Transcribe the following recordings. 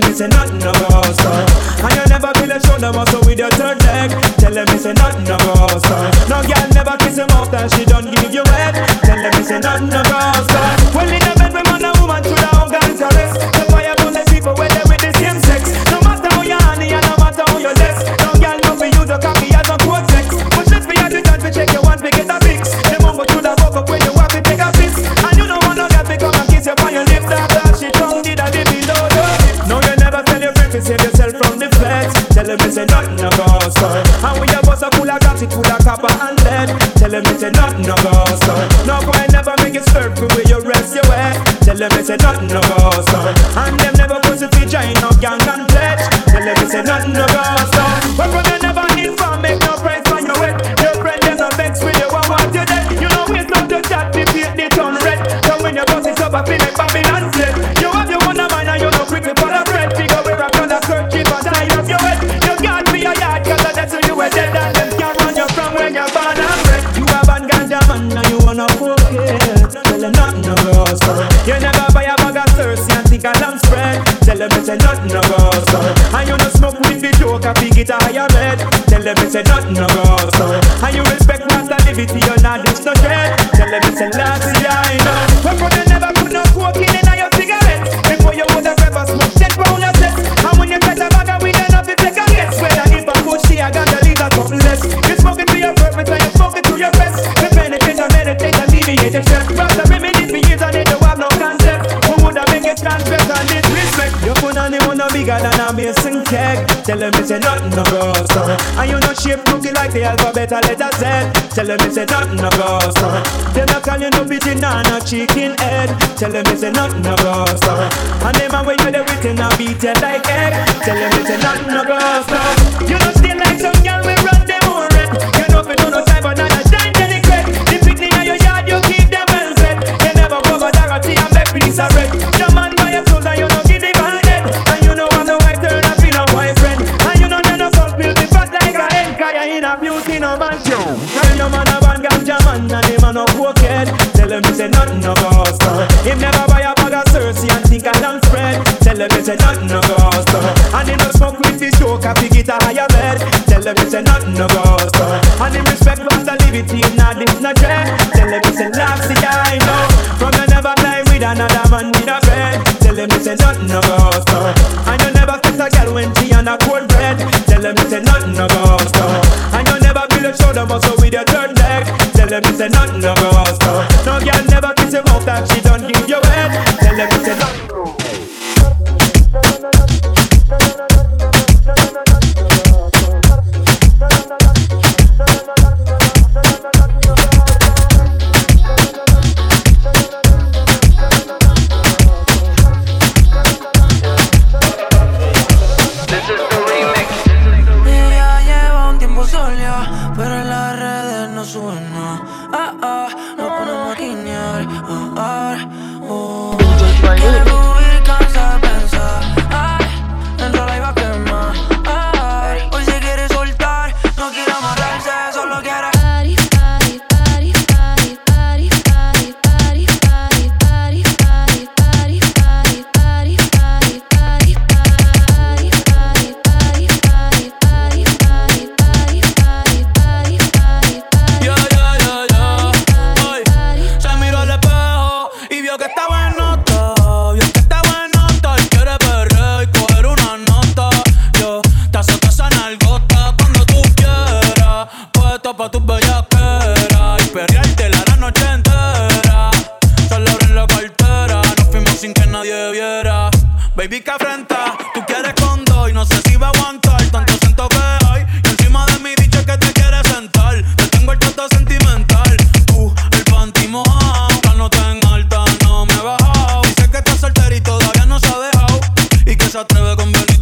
them it's a nothing about us. And you never feel a shoulder muscle with your third leg. Tell them it's nothing about say nothing college I said Tell them it's a nothing no go on They not call you no pigeon and no chicken head. Tell them it's a nothing no go on And them a when you're the written I beat you like egg. Tell them it's a nothing no go on You know still like some girl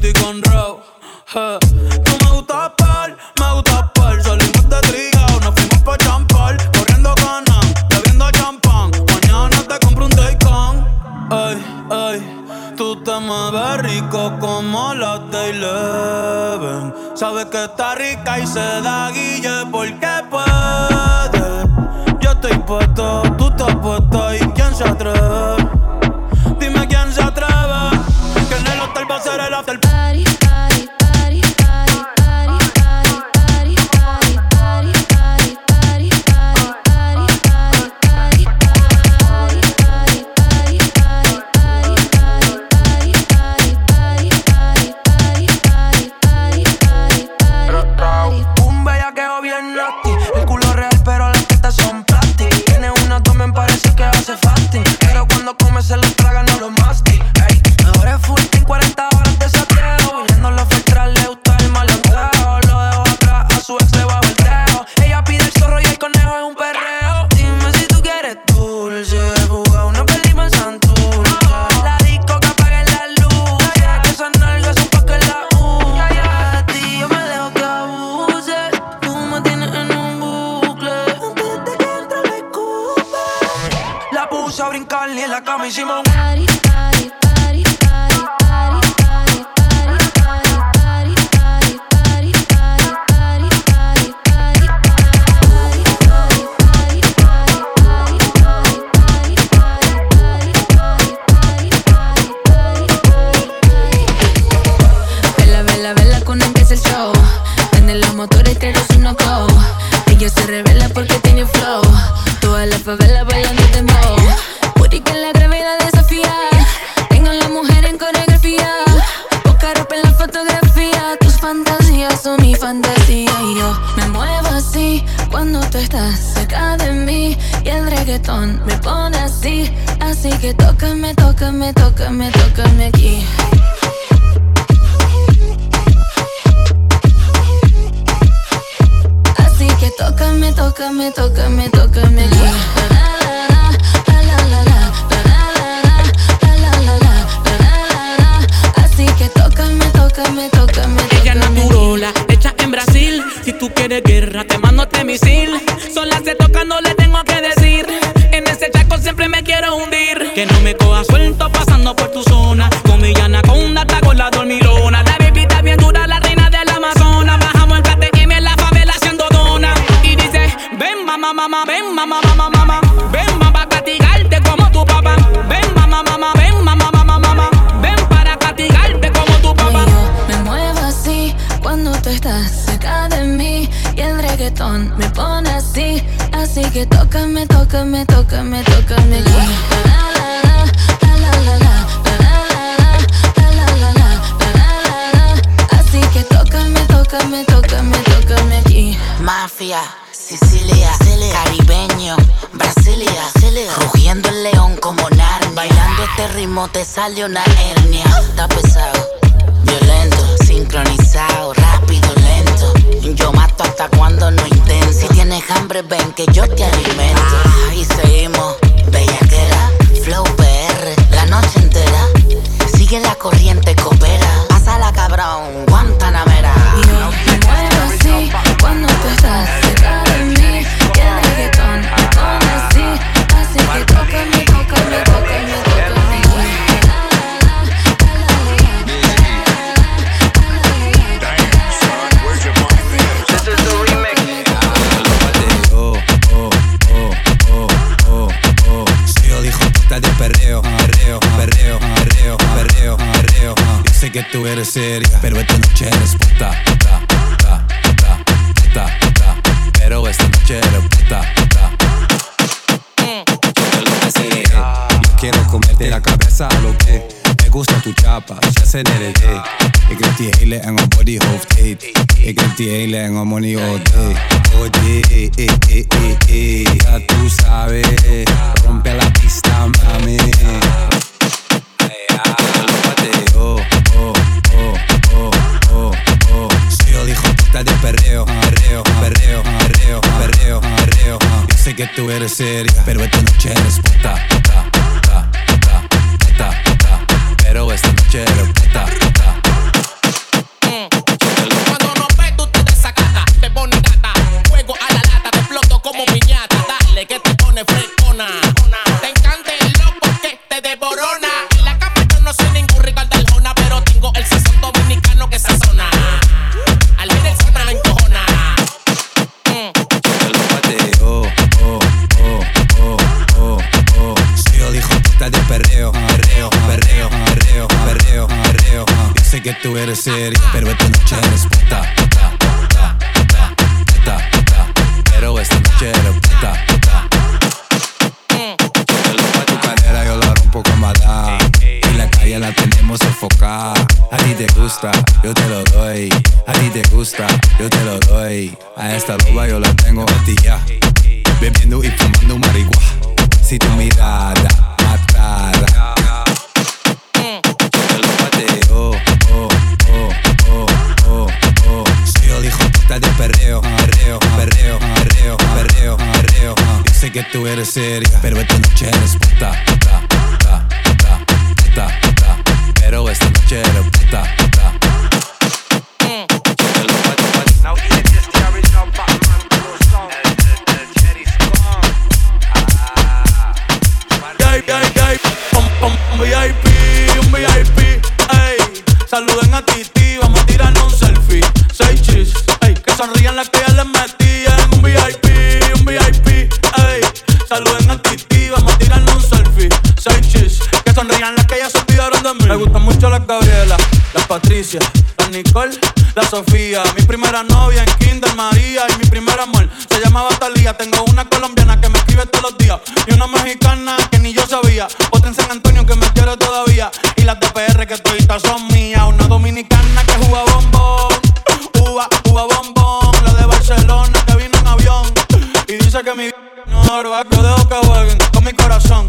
Titi con Rob. Tú me gustas pal, me gustas pal. Salimos de triga, nos fuimos pa' champal. Corriendo canan, bebiendo champán. Mañana te compro un Taycan. Ey, ey. Tú te mueves rico como la de Eleven. Sabes que está rica y se da guille porque puede. Yo estoy puesto, tú estás puesta y quién se atreve. tócame, tócame, tócame. tú estás cerca de mí y el reggaetón me pone así, así que tócame, tócame, tócame, tócame. Así que tócame, tócame, tócame, tócame aquí. Mafia, Sicilia, caribeño, Brasilia, rugiendo el león como Narnia. Bailando este ritmo te sale una hernia. Está pesado, violento sincronizado, rápido, lento. Yo mato hasta cuando no intento. Si tienes hambre, ven que yo te alimento. Y seguimos, bellaquera, flow PR, la noche entera. Sigue la corriente, coopera. Pasa la cabrón, Guantanamera. No. Hele enge body hoofd eet. Ik heb die hele enge money all day. Oh yeah, eh, eh, eh, eh. Ya tú sabes, rompe la pista, mami. Oh, oh, oh, oh, oh, oh. Soy el hijo puta de perreo, perreo, perreo, perreo, perreo, perreo. Yo sé que tú eres seria, pero esta noche eres puta, puta, puta, puta, puta, puta. Pero esta noche eres puta, pero esta noche eres puta, puta, puta, puta, puta, puta. Pero esta noche eres puta, puta. Tu cadera yo la rompo con maldad. Y la calle la tenemos enfocada. A ti te gusta, yo te lo doy. A ti te gusta, yo te lo doy. A esta loba yo la tengo a ti ya Bebiendo y fumando marihuana. Si tu mirada que tú eres seria, pero esta noche eres puta, puta, puta, puta, puta. Pero esta noche eres puta, Me gustan mucho las Gabriela, las Patricia, las Nicole, la Sofía. Mi primera novia en Kinder María y mi primer amor se llamaba Talía. Tengo una colombiana que me escribe todos los días y una mexicana que ni yo sabía. Otra en San Antonio que me quiere todavía y las de PR que toditas son mías. Una dominicana que juega bombón, uva, uva bombón. La de Barcelona que vino en avión y dice que mi no yo dejo que jueguen con mi corazón.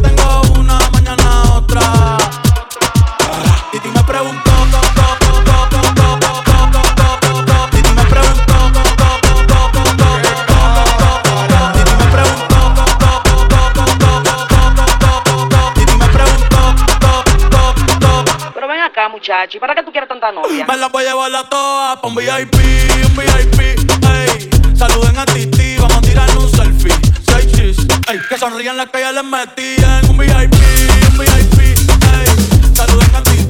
ven acá, muchacho, ¿y para qué tú quieres tanta novia? Me la voy a llevar a todas pa' un VIP, un VIP, ey. Saluden a Titi, vamos a tirarnos un selfie. Seis chis, ey. Que sonrían las que ya les metían. Un VIP, un VIP, ey. Saluden a Titi,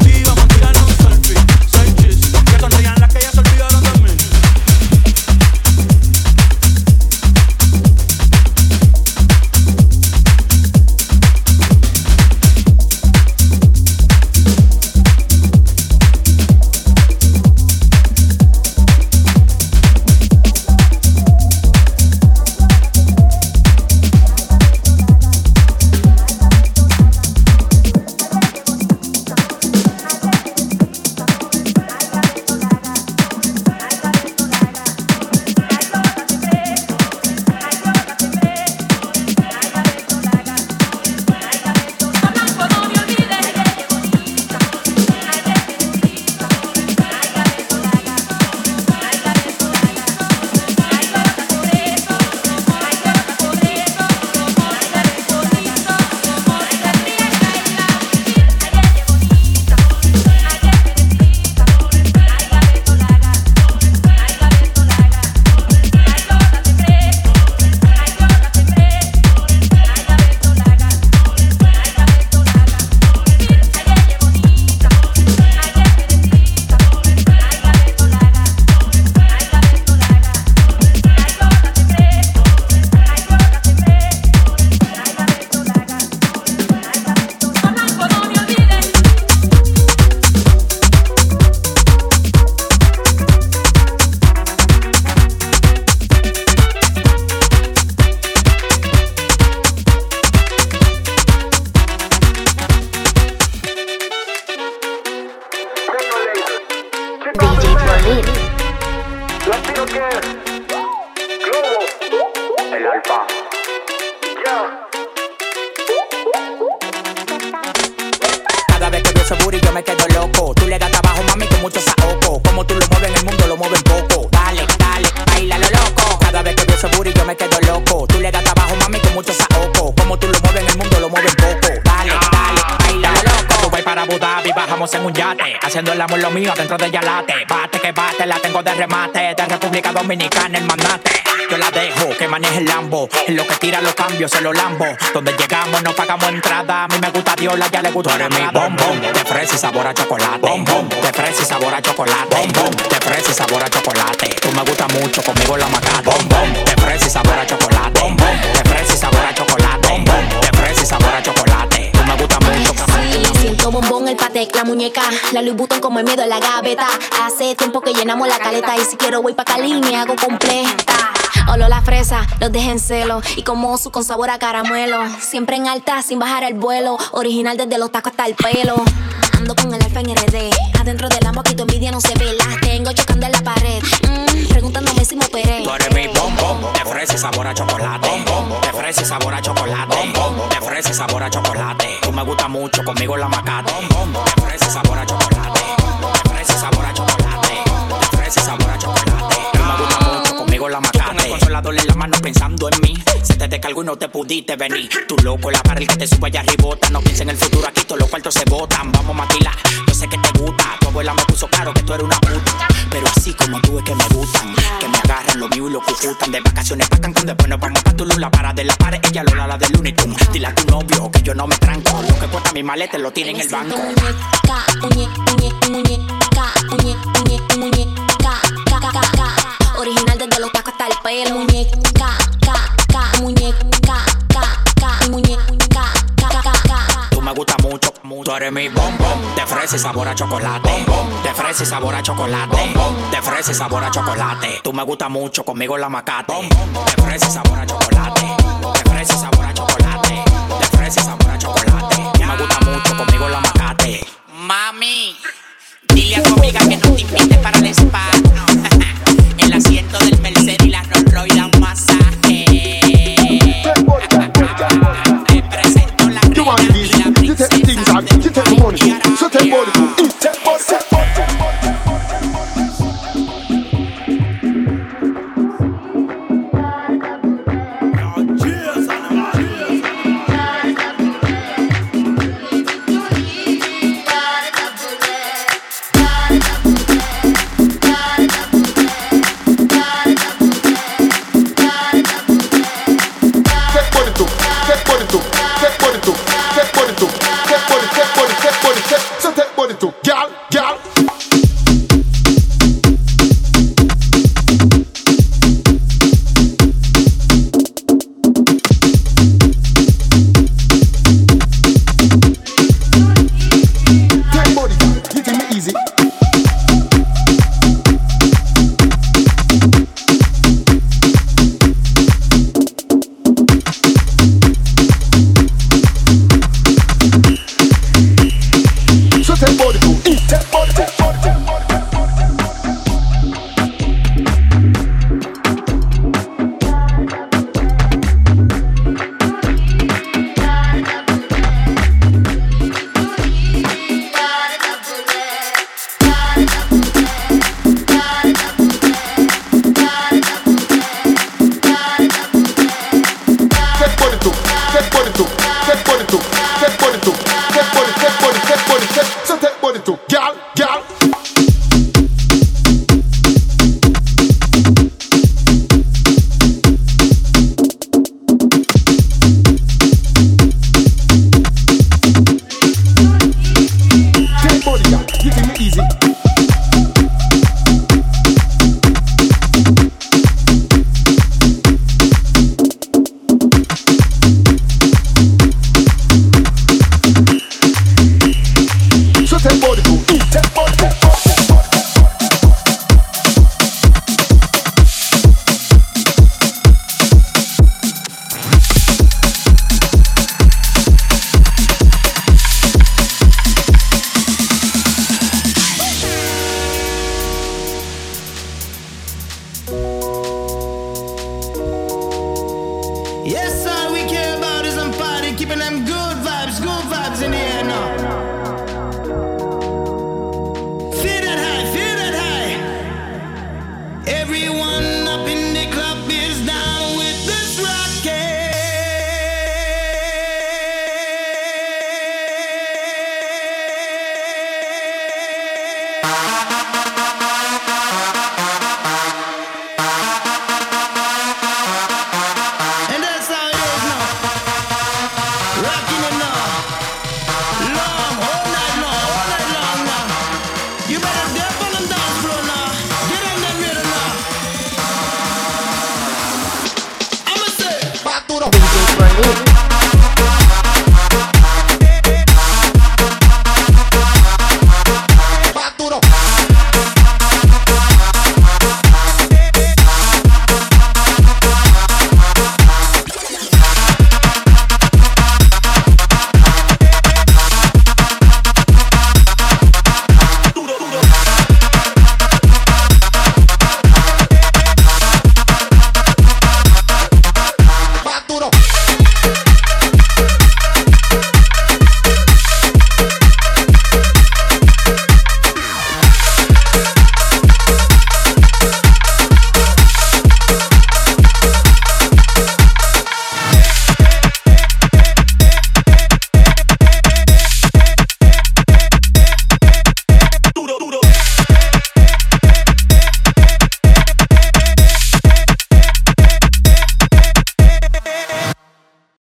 Globo, el alfa. Cada vez que veo ese booty yo me quedo loco. Tú le das trabajo, mami, con mucho saoco. Como tú lo mueves en el mundo En un yate. Haciendo el amor lo mío dentro de Yalate. Bate que bate, la tengo de remate. De República Dominicana, el mandate. Yo la dejo que maneje el Lambo. En lo que tira los cambios, se lo lambo. Donde llegamos, no pagamos entrada. A mí me gusta Diola, ya le gusta mi bombón. De fresa y sabor a chocolate. Bombón. De fresa y sabor a chocolate. Bombón. De fresa y sabor a chocolate. Tú me gusta mucho, conmigo la macata. Bombón. De fresa y sabor a chocolate. Bombón. De fresa y sabor a chocolate. Bombón. De fresa y sabor a chocolate. Bombón, el patec, la muñeca. La Louis Vuitton como el miedo en la gaveta. Hace tiempo que llenamos la caleta. Y si quiero voy pa' Cali, me hago completa. Olo la fresa, los dejen celo. Y como su con sabor a caramelo. Siempre en alta, sin bajar el vuelo. Original desde los tacos hasta el pelo. Ando con el alfa en RD. Adentro del lambo aquí tu envidia no se ve. Las tengo chocando en la pared. Mm, preguntándome si me operé. Tú eres mi bombón, fresa y sabor a chocolate. Fresa y sabor a chocolate. Fresa y sabor a chocolate. Tú me gusta mucho, conmigo la macate. Fresa y sabor a chocolate. Fresa y sabor a chocolate. Fresa y sabor a chocolate. Tú me gusta la macate. Con el consolador en la mano pensando en mí. Se te descargó y no te pudiste venir. Tú loco, la que te sube allá arribota. No piensa en el futuro, aquí todos los cuartos se botan. Vamos a maquilar, yo sé que te gusta. Tu abuela me puso claro que tú eres una puta. Pero así como tú es que me gustan. Que me agarran lo mío y lo cucutan. De vacaciones pa' Cancún, después nos vamos pa' Tulum. La para de la pared, ella lo la del Tunes. Dile a tu novio que yo no me tranco. Lo que cuesta mi maleta lo tiene en el banco. Muñeca, muñeca, muñeca. Original desde los tacos hasta el pelo. Muñeca, ca, ca, muñeca, ca, ca, muñeca, ca, ca, ca, ca. Tú me gusta mucho, mucho. Tú eres mi bombón. Fresa y sabor a chocolate. Fresa y sabor a chocolate. De fresa y sabor a chocolate. Tú me gusta mucho, conmigo la macate. De fresa y sabor a chocolate. Fresa y sabor a chocolate. Fresa y sabor a chocolate. Tú me gusta mucho, conmigo la